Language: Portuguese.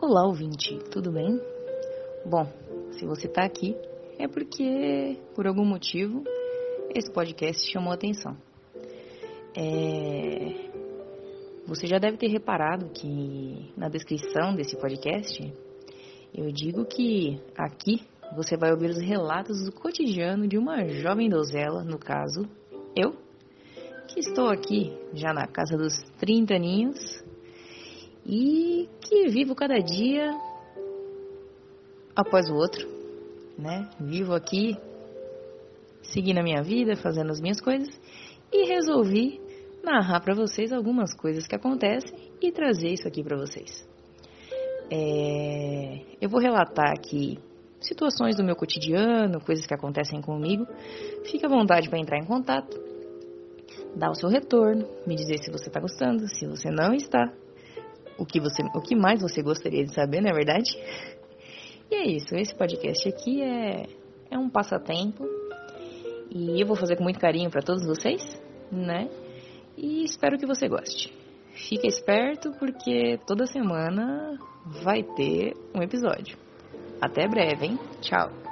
Olá, ouvinte, tudo bem? Bom, se você está aqui é porque, por algum motivo, esse podcast chamou atenção. É... Você já deve ter reparado que na descrição desse podcast eu digo que aqui você vai ouvir os relatos do cotidiano de uma jovem donzela, no caso, eu, que estou aqui já na casa dos 30 aninhos e que vivo cada dia após o outro, né? Vivo aqui seguindo a minha vida, fazendo as minhas coisas e resolvi narrar para vocês algumas coisas que acontecem e trazer isso aqui para vocês. É... Eu vou relatar aqui situações do meu cotidiano, coisas que acontecem comigo. Fique à vontade para entrar em contato, dar o seu retorno, me dizer se você está gostando, se você não está, o que, você, o que mais você gostaria de saber, não é verdade? E é isso, esse podcast aqui é, é um passatempo e eu vou fazer com muito carinho para todos vocês, né? E espero que você goste. Fica esperto porque toda semana vai ter um episódio. Até breve, hein? Tchau!